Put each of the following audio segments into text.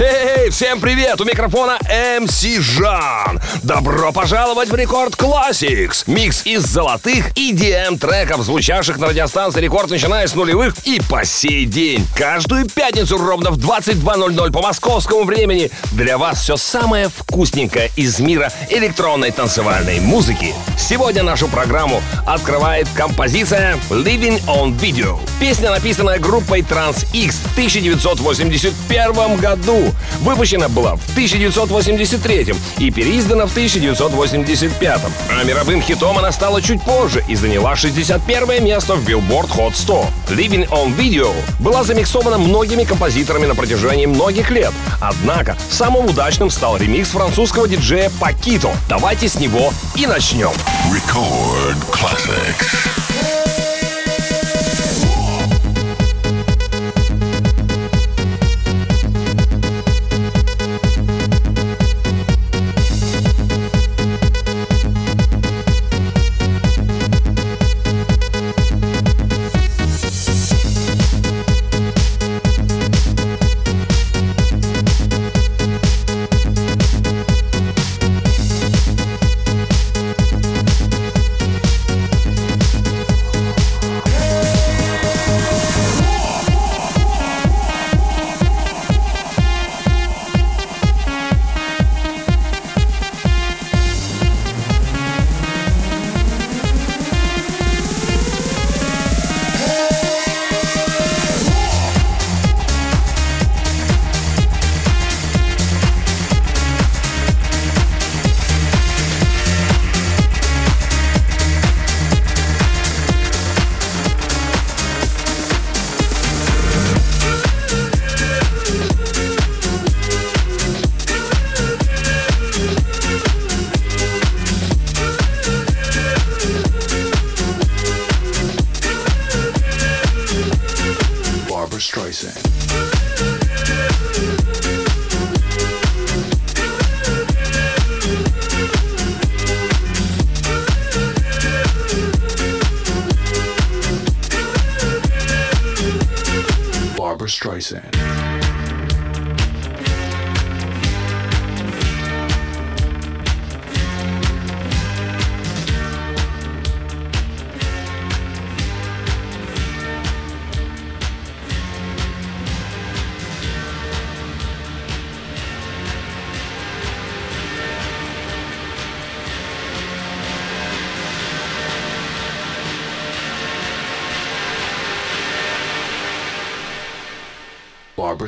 Эй, всем привет! У микрофона MC Жан. Добро пожаловать в Record Classics. Микс из золотых EDM треков, звучавших на радиостанции Рекорд, начиная с нулевых и по сей день. Каждую пятницу ровно в 22.00 по московскому времени для вас все самое вкусненькое из мира электронной танцевальной музыки. Сегодня нашу программу открывает композиция Living on Video. Песня, написанная группой Trans X в 1981 году. Выпущена была в 1983 и переиздана в 1985. А мировым хитом она стала чуть позже и заняла 61 место в Billboard Hot 100. Living on Video была замиксована многими композиторами на протяжении многих лет. Однако самым удачным стал ремикс французского диджея Пакито. Давайте с него и начнем. Record Classics.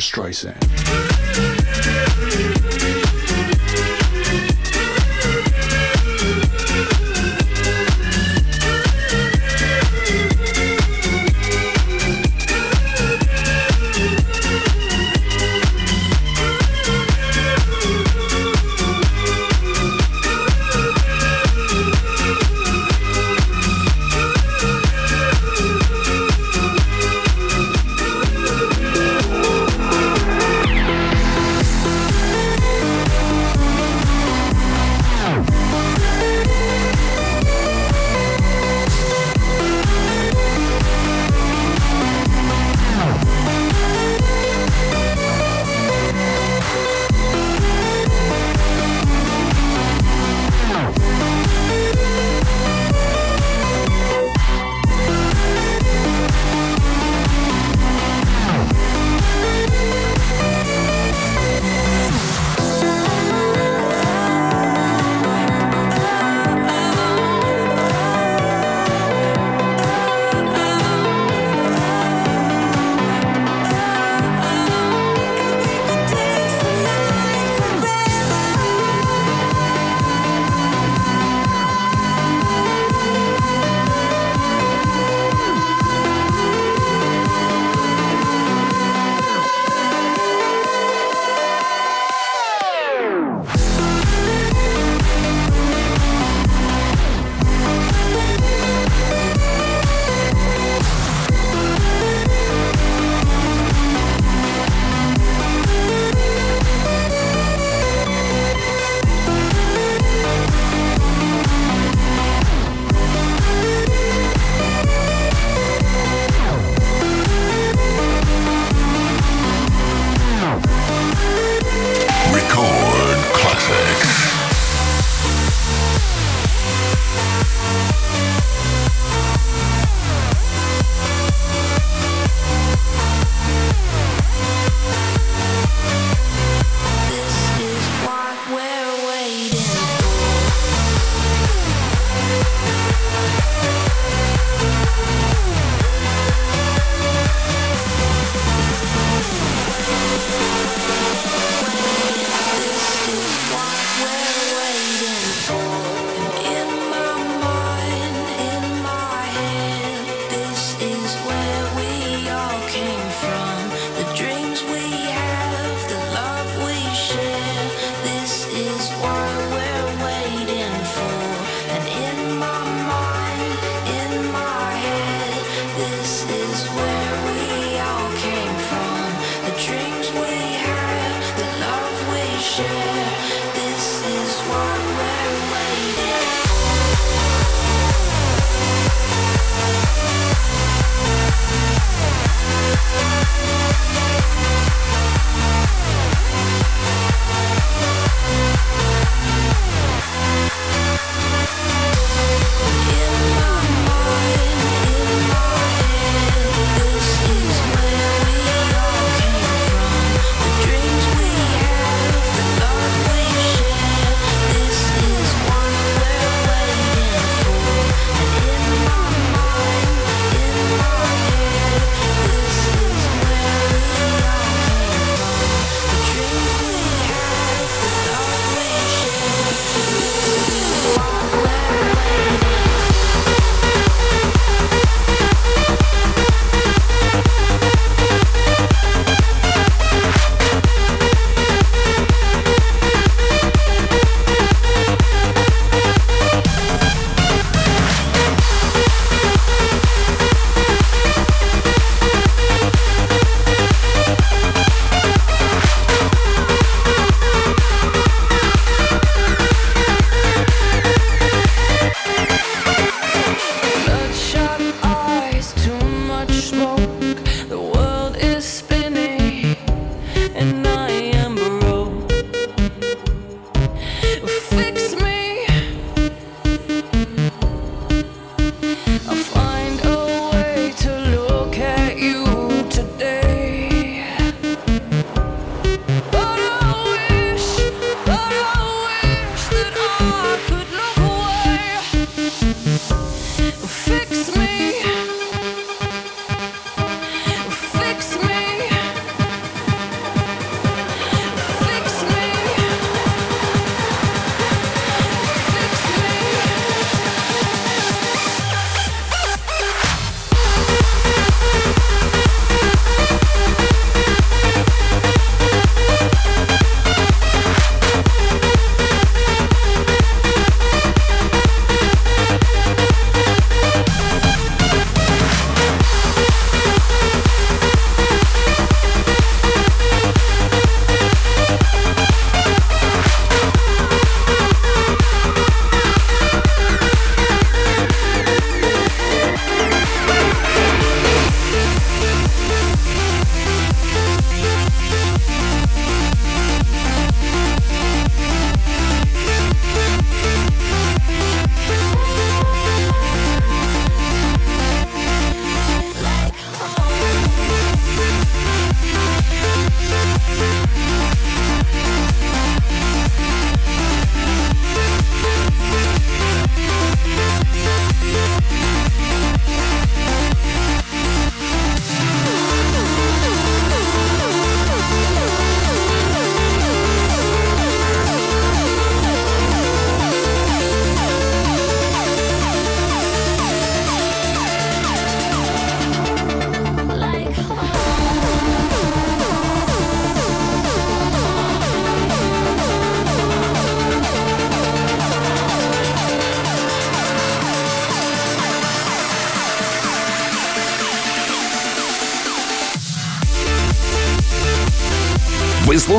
Streisand.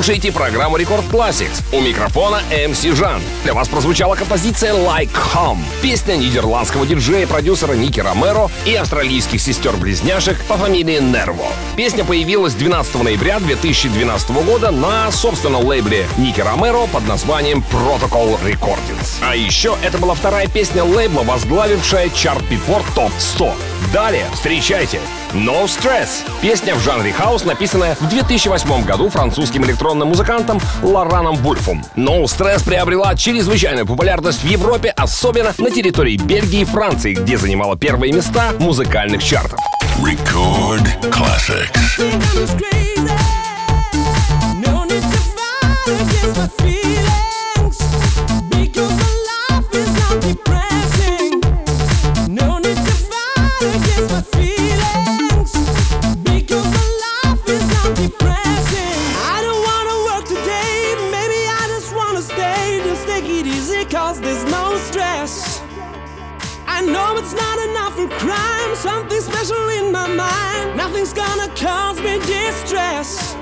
Слушаете программу Рекорд Classics. У микрофона MC Жан. Для вас прозвучала композиция Like Home. Песня нидерландского диджея, продюсера Ники Ромеро и австралийских сестер-близняшек по фамилии Нерво. Песня появилась 12 ноября 2012 года на собственном лейбле Ники Ромеро под названием Protocol Recordings. А еще это была вторая песня лейбла, возглавившая чарт Битпорт ТОП 100. Далее встречайте No Stress. Песня в жанре хаус, написанная в 2008 году французским электронным музыкантом Лораном Вульфом. No Stress приобрела чрезвычайную популярность в Европе, особенно на территории Бельгии и Франции, где занимала первые места музыкальных чартов. Record Classics. Something special in my mind. Nothing's gonna cause me distress.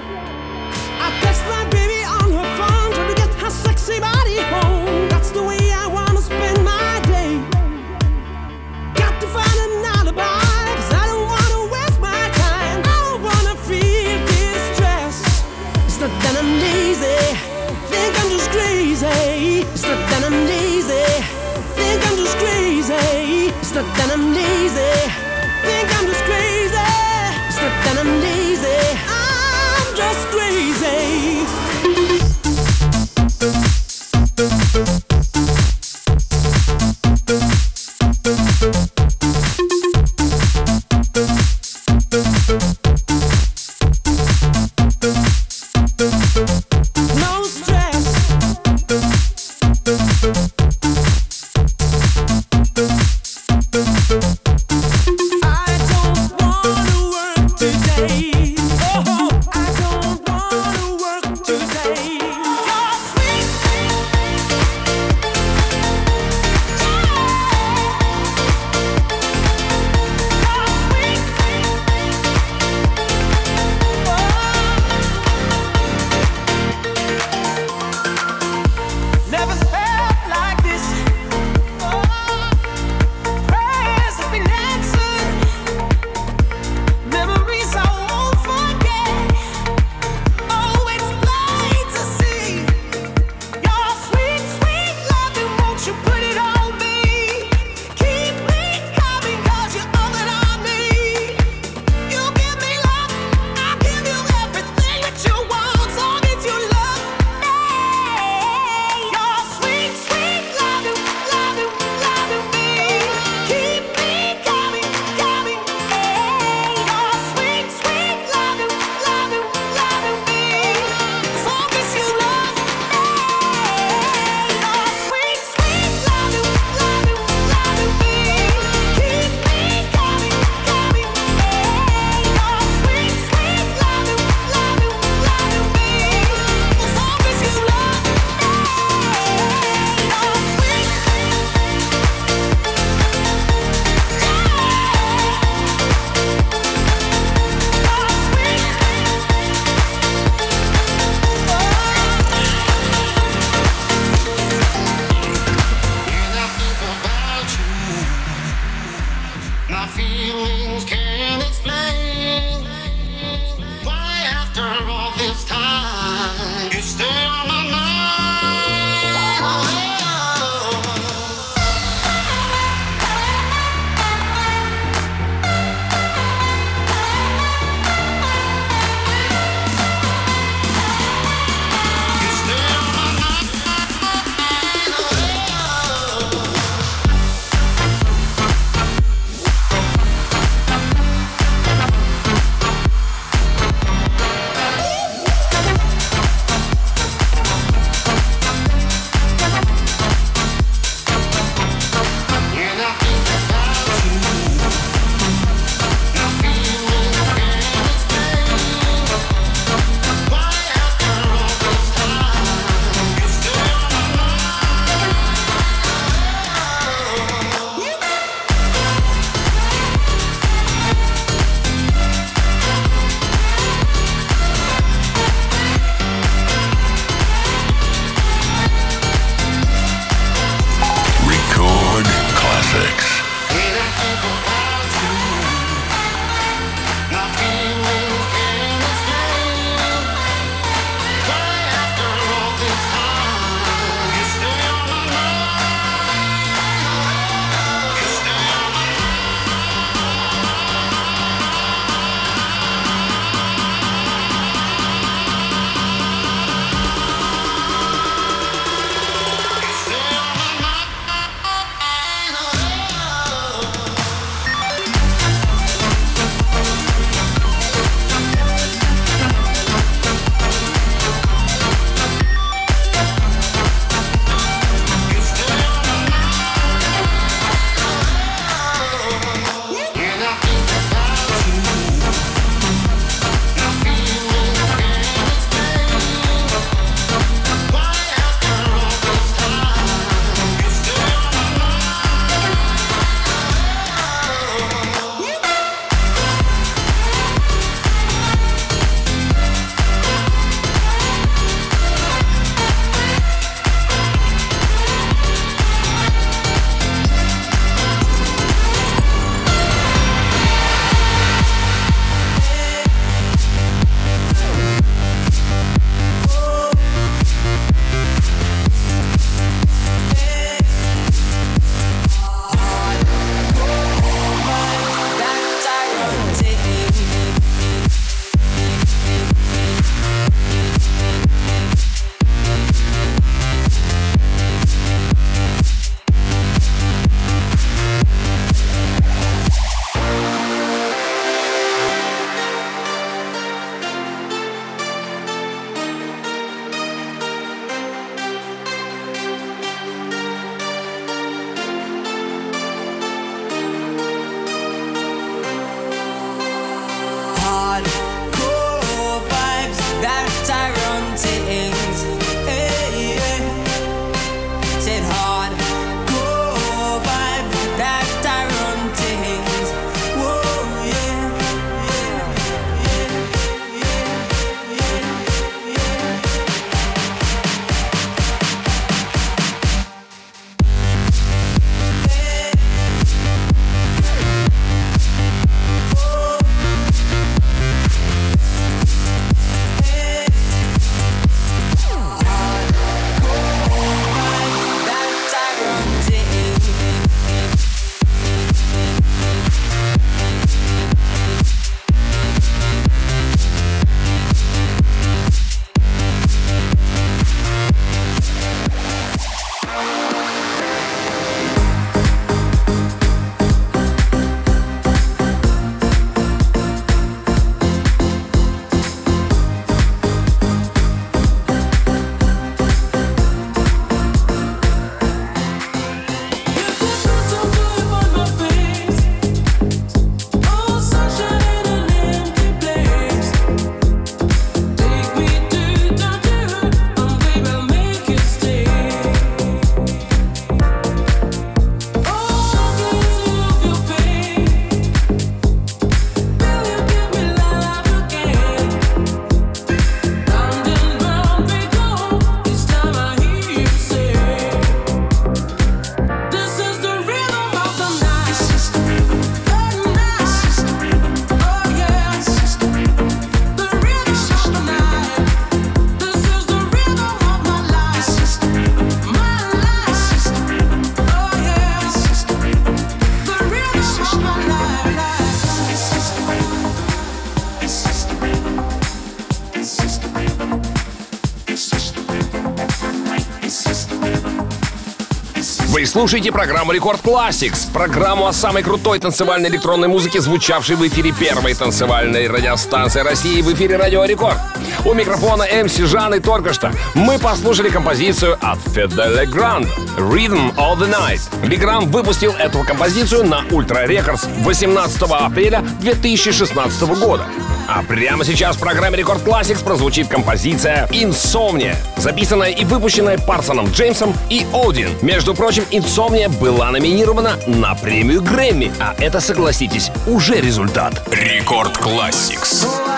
слушаете программу Record Classics, программу о самой крутой танцевальной электронной музыке, звучавшей в эфире первой танцевальной радиостанции России в эфире Радио Рекорд. У микрофона MC Жан и только что мы послушали композицию от Fedde Le Grand «Rhythm of the Night». Le Grand выпустил эту композицию на Ultra Records 18 апреля 2016 года. А прямо сейчас в программе Record Classics прозвучит композиция «Insomnia», записанная и выпущенная Парсоном Джеймсом и Audien. Между прочим, «Insomnia» была номинирована на премию Грэмми, а это, согласитесь, уже результат. Record Classics.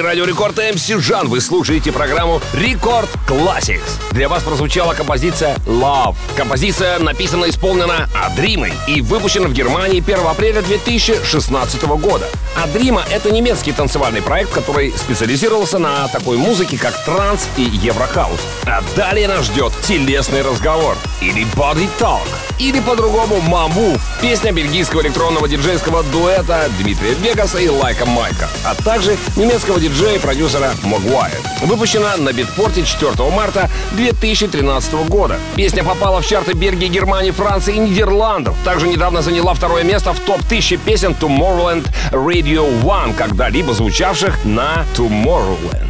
Студии Радио Рекорд MC Жан. Вы слушаете программу Record Classics. Для вас прозвучала композиция Love. Композиция написана и исполнена Адримой и выпущена в Германии 1 апреля 2016 года. Адрима — это немецкий танцевальный проект, который специализировался на такой музыке, как транс и еврохаус. А далее нас ждет телесный разговор или body talk, или по-другому Mammoth, песня бельгийского электронного диджейского дуэта Дмитрия Вегаса и Лайка Майка, а также немецкого диджея и продюсера Moguai. Выпущена на Beatport е 4 марта 2013 года. Песня попала в чарты Бельгии, Германии, Франции и Нидерландов. Также недавно заняла второе место в топ-1000 песен Tomorrowland Radio One, когда-либо звучавших на Tomorrowland.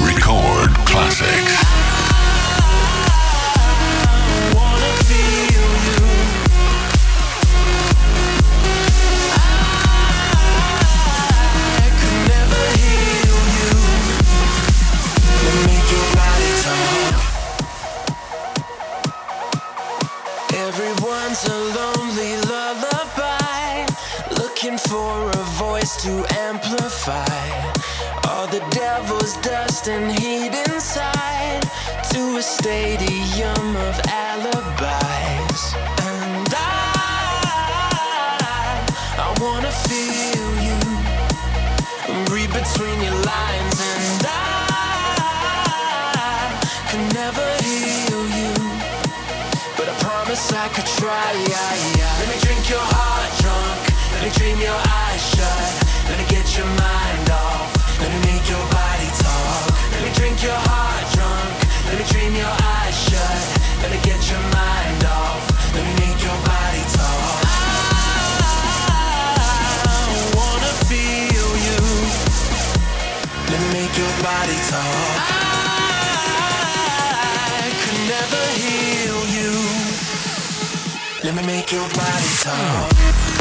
Record finds a lonely lullaby, looking for a voice to amplify all the devil's dust and heat inside to a stadium of alibis. And I, I wanna feel you, read between your lines and I. Could try. Let me drink your heart drunk. Let me dream your eyes shut. Let me get your mind off. Let me make your body talk. Let me drink your heart drunk. Let me dream your eyes shut. Let me get your mind off. Let me make your body talk. I wanna feel you. Let me make your body talk. make your body talk.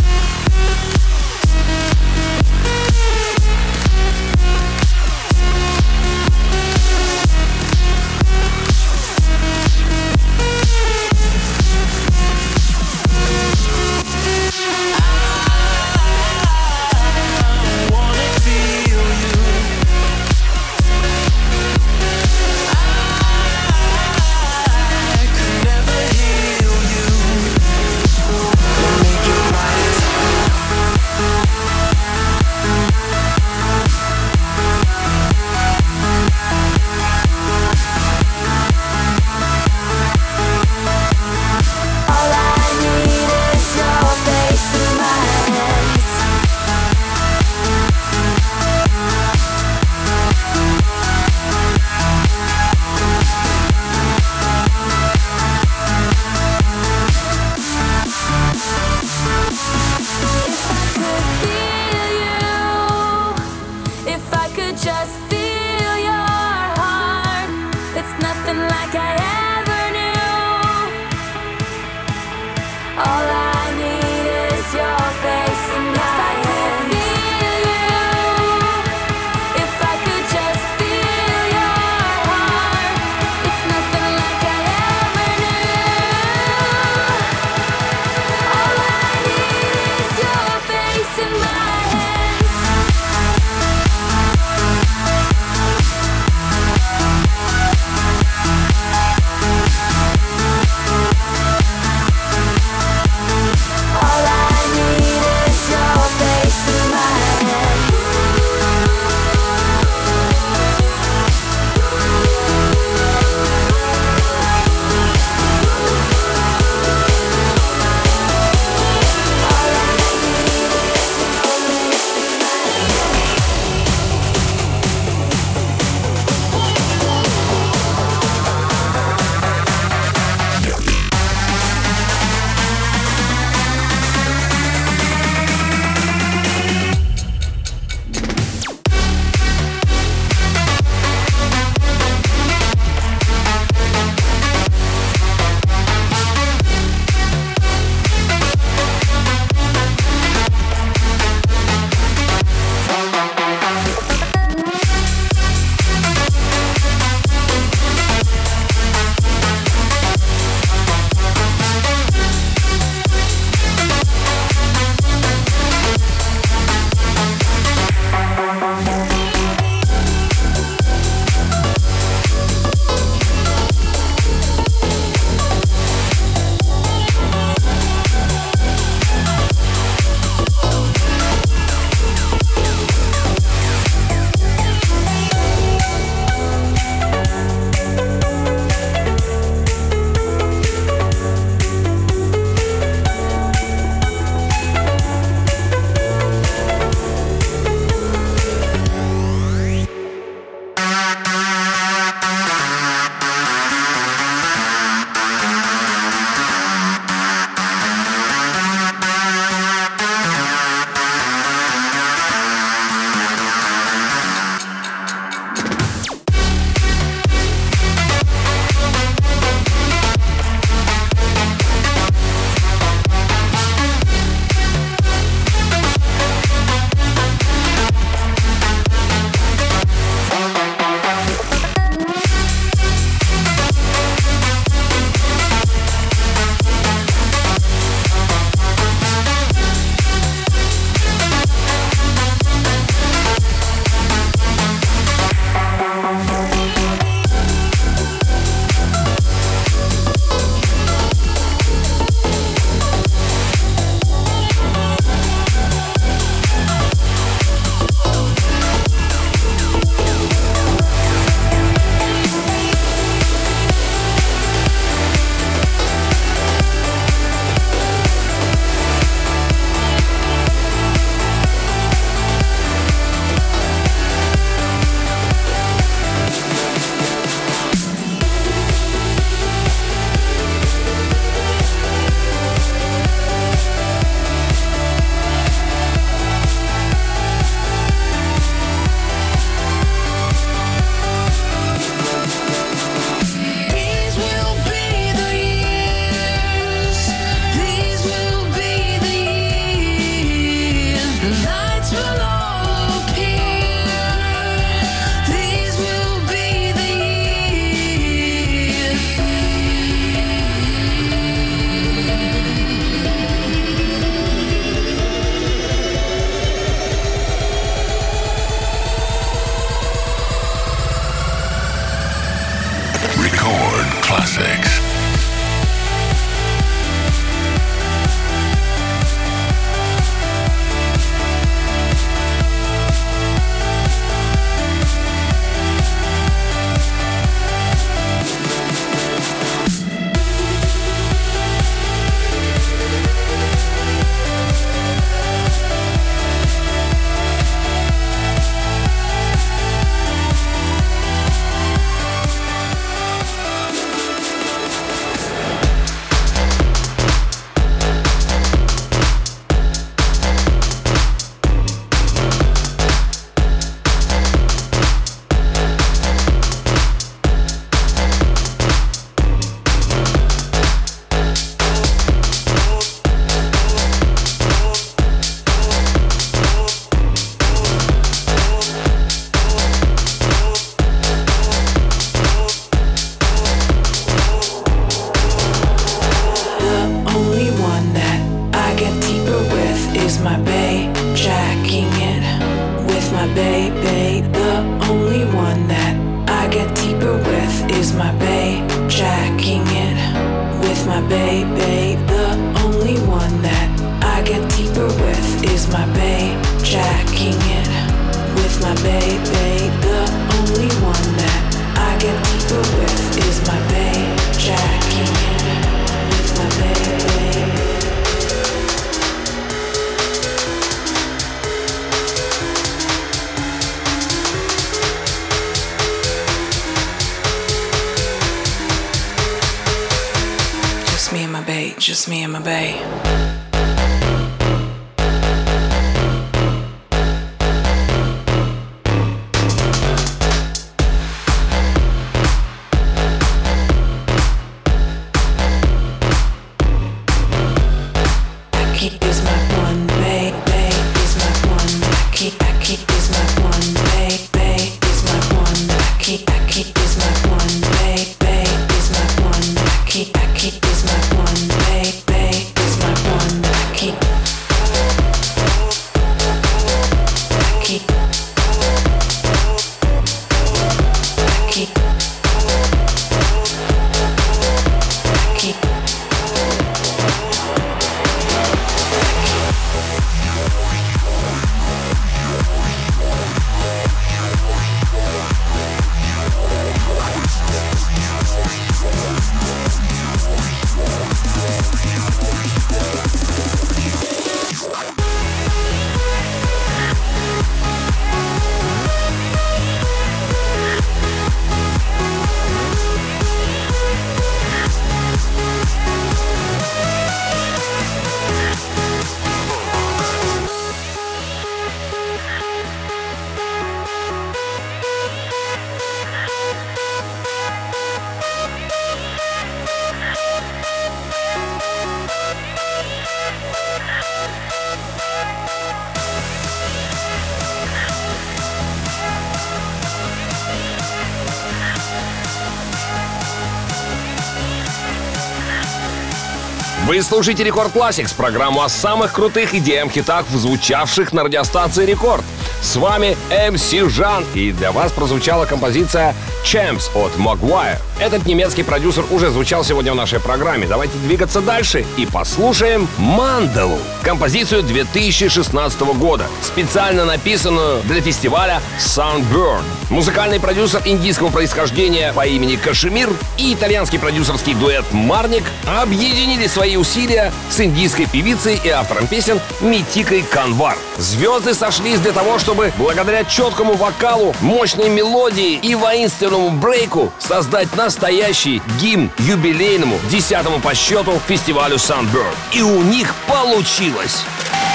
Вы слушаете Рекорд Classics, программу о самых крутых идеям хитах, звучавших на радиостанции Рекорд. С вами MC Жан, и для вас прозвучала композиция Champs от Mogwire. Этот немецкий продюсер уже звучал сегодня в нашей программе. Давайте двигаться дальше и послушаем Мандалу. Композицию 2016 года, специально написанную для фестиваля Sunburn. Музыкальный продюсер индийского происхождения по имени Кашемир и итальянский продюсерский дуэт Марник объединили свои усилия с индийской певицей и автором песен Митикой Канвар. Звезды сошлись для того, чтобы благодаря четкому вокалу, мощной мелодии и воинственному брейку создать настоящий гимн юбилейному, десятому по счету фестивалю Sunburn. И у них получилось.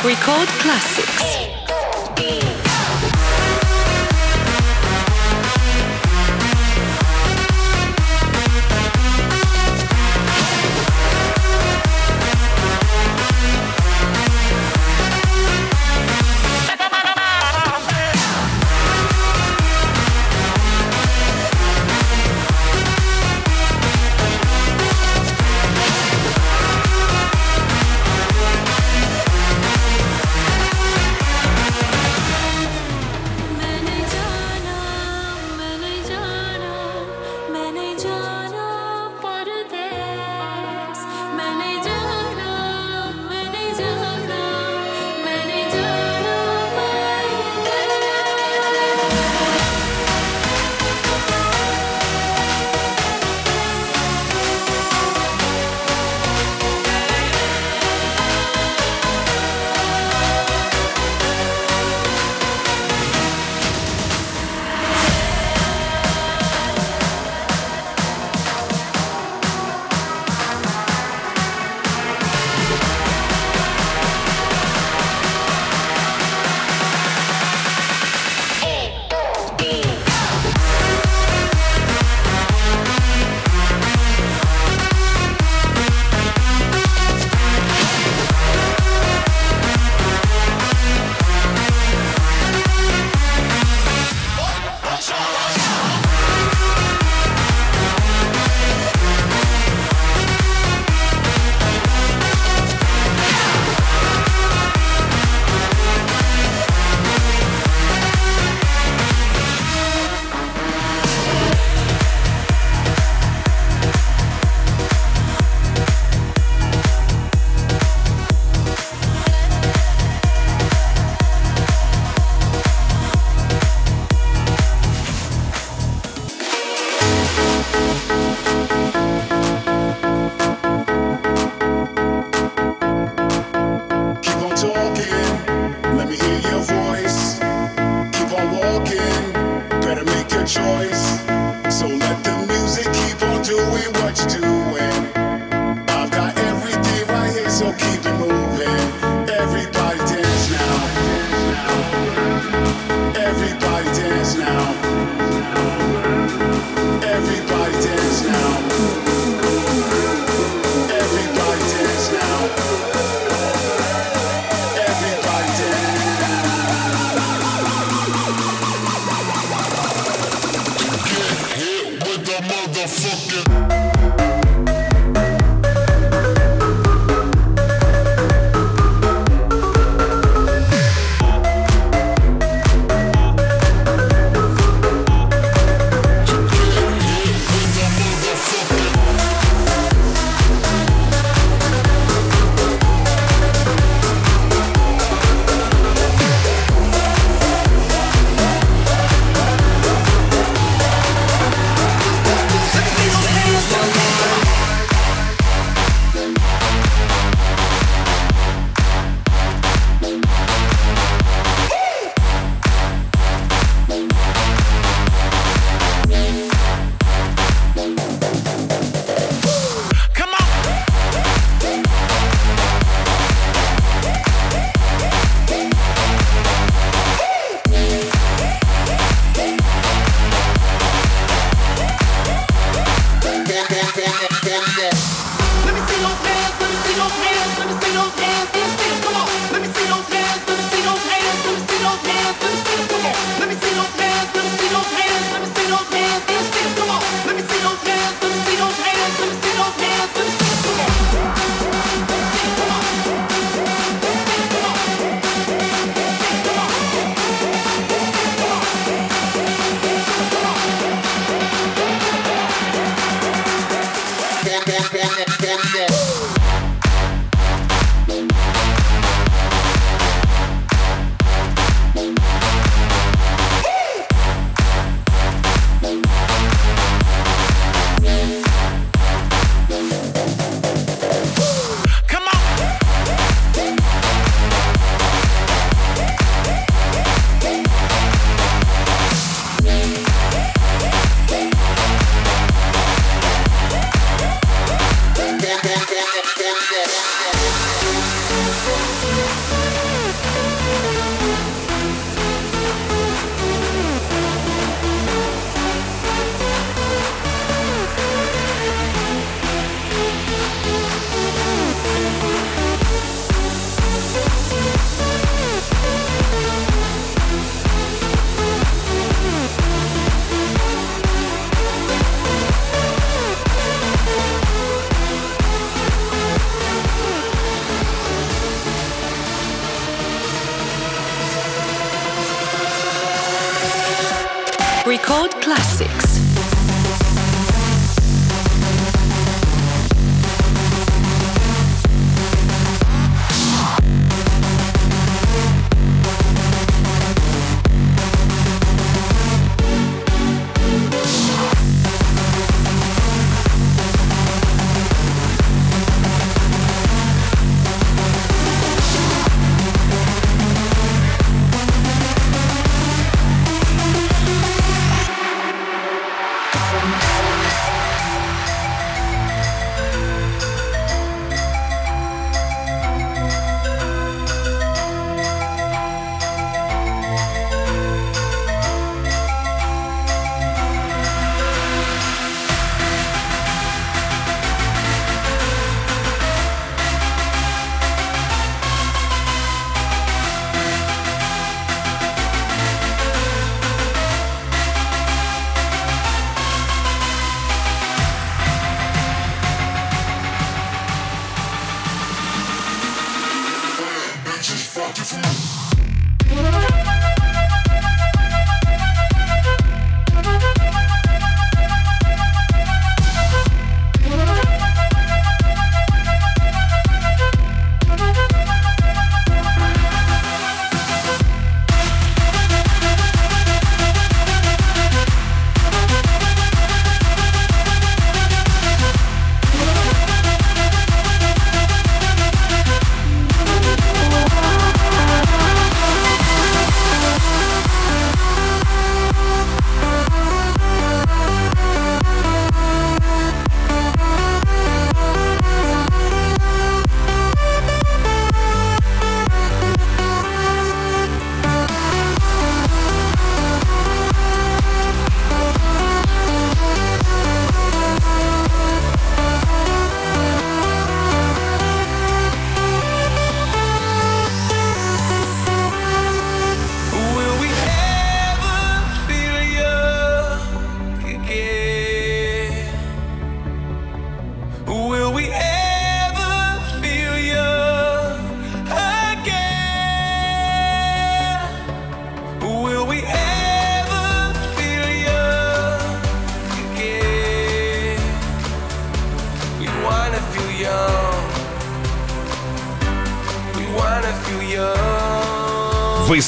Record Classics.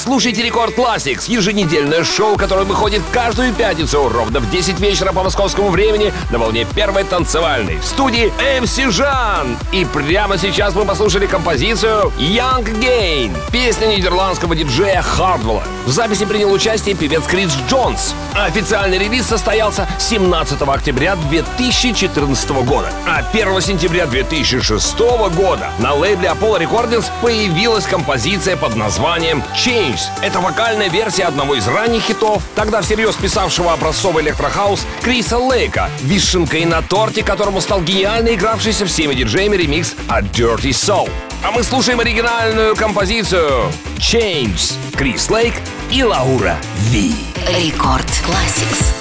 Вы слушаете Рекорд Classics, еженедельное шоу, которое выходит каждую пятницу ровно в 10 вечера по московскому времени на волне первой танцевальной. В студии MC Жан. И прямо сейчас мы послушали композицию Young Gain, песня нидерландского диджея Хардвелла. В записи принял участие певец Крис Джонс. Официальный релиз состоялся 17 октября 2014 года. А 1 сентября 2006 года на лейбле Apollo Recordings появилась композиция под названием Change. Это вокальная версия одного из ранних хитов, тогда всерьез писавшего образцовый электрохаус Криса Лейка, вишенкой на торте, которому стал гениально игравшийся всеми диджеями ремикс от Dirty South. А мы слушаем оригинальную композицию Change Крис Лейк и Laura V. Record Classics.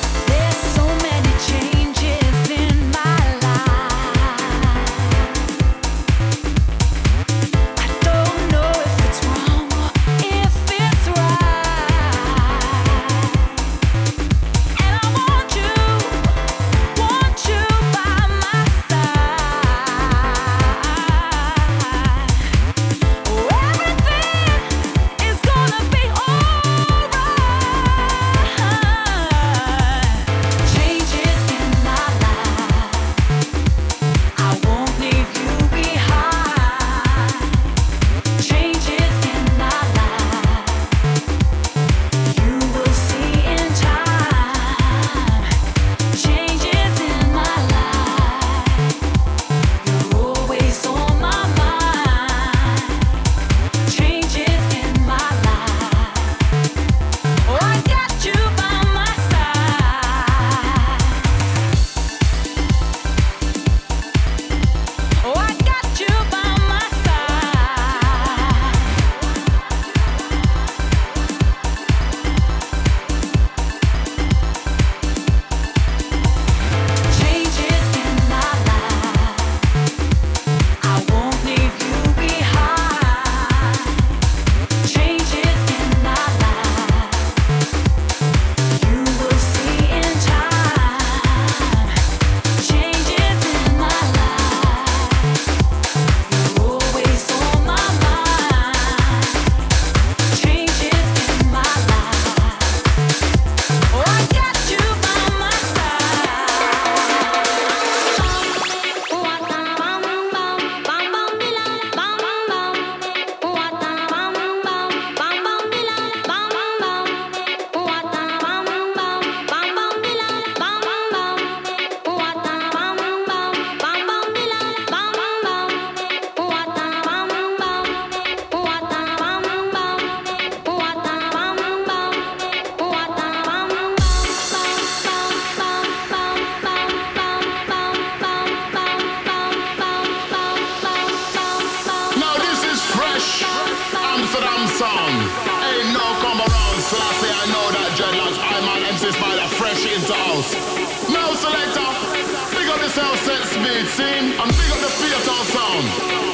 Amsterdam. Ain't no come around. Slassy, I know that dreadlocks. I'm an MC Spider, fresh into house. Now selector, big up yourself, set speed, scene, and big up the theater sound.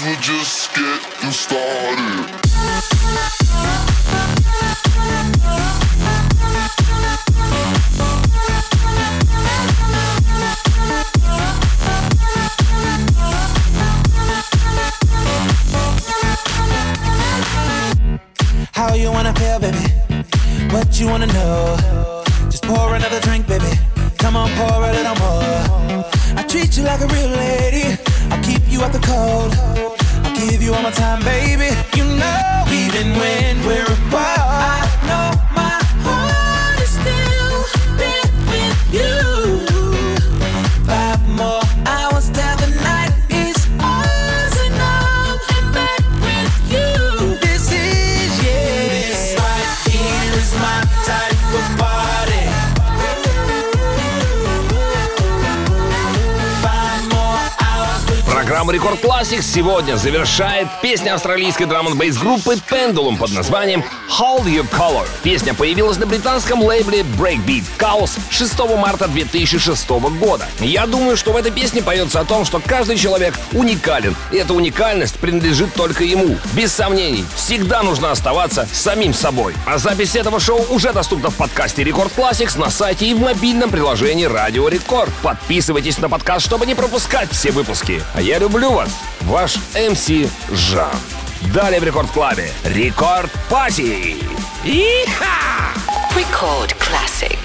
we're just started. How you wanna feel, baby? What you wanna know? Just pour another drink, baby. Come on, pour a little more. I treat you like a real lady. You out the cold. I'll give you all my time, baby. You know, even when we're apart, I know Record Classix сегодня завершает песня австралийской drum and bass группы Pendulum под названием Hold Your Color. Песня появилась на британском лейбле Breakbeat Chaos 6 марта 2006 года. Я думаю, что в этой песне поется о том, что каждый человек уникален, и эта уникальность принадлежит только ему. Без сомнений, всегда нужно оставаться самим собой. А запись этого шоу уже доступна в подкасте Record Classix на сайте и в мобильном приложении Радио Рекорд. Подписывайтесь на подкаст, чтобы не пропускать все выпуски. А я люблю вас, ваш МС Жан. Далее в Рекорд Клабе Рекорд Пати. Иха! Record classics.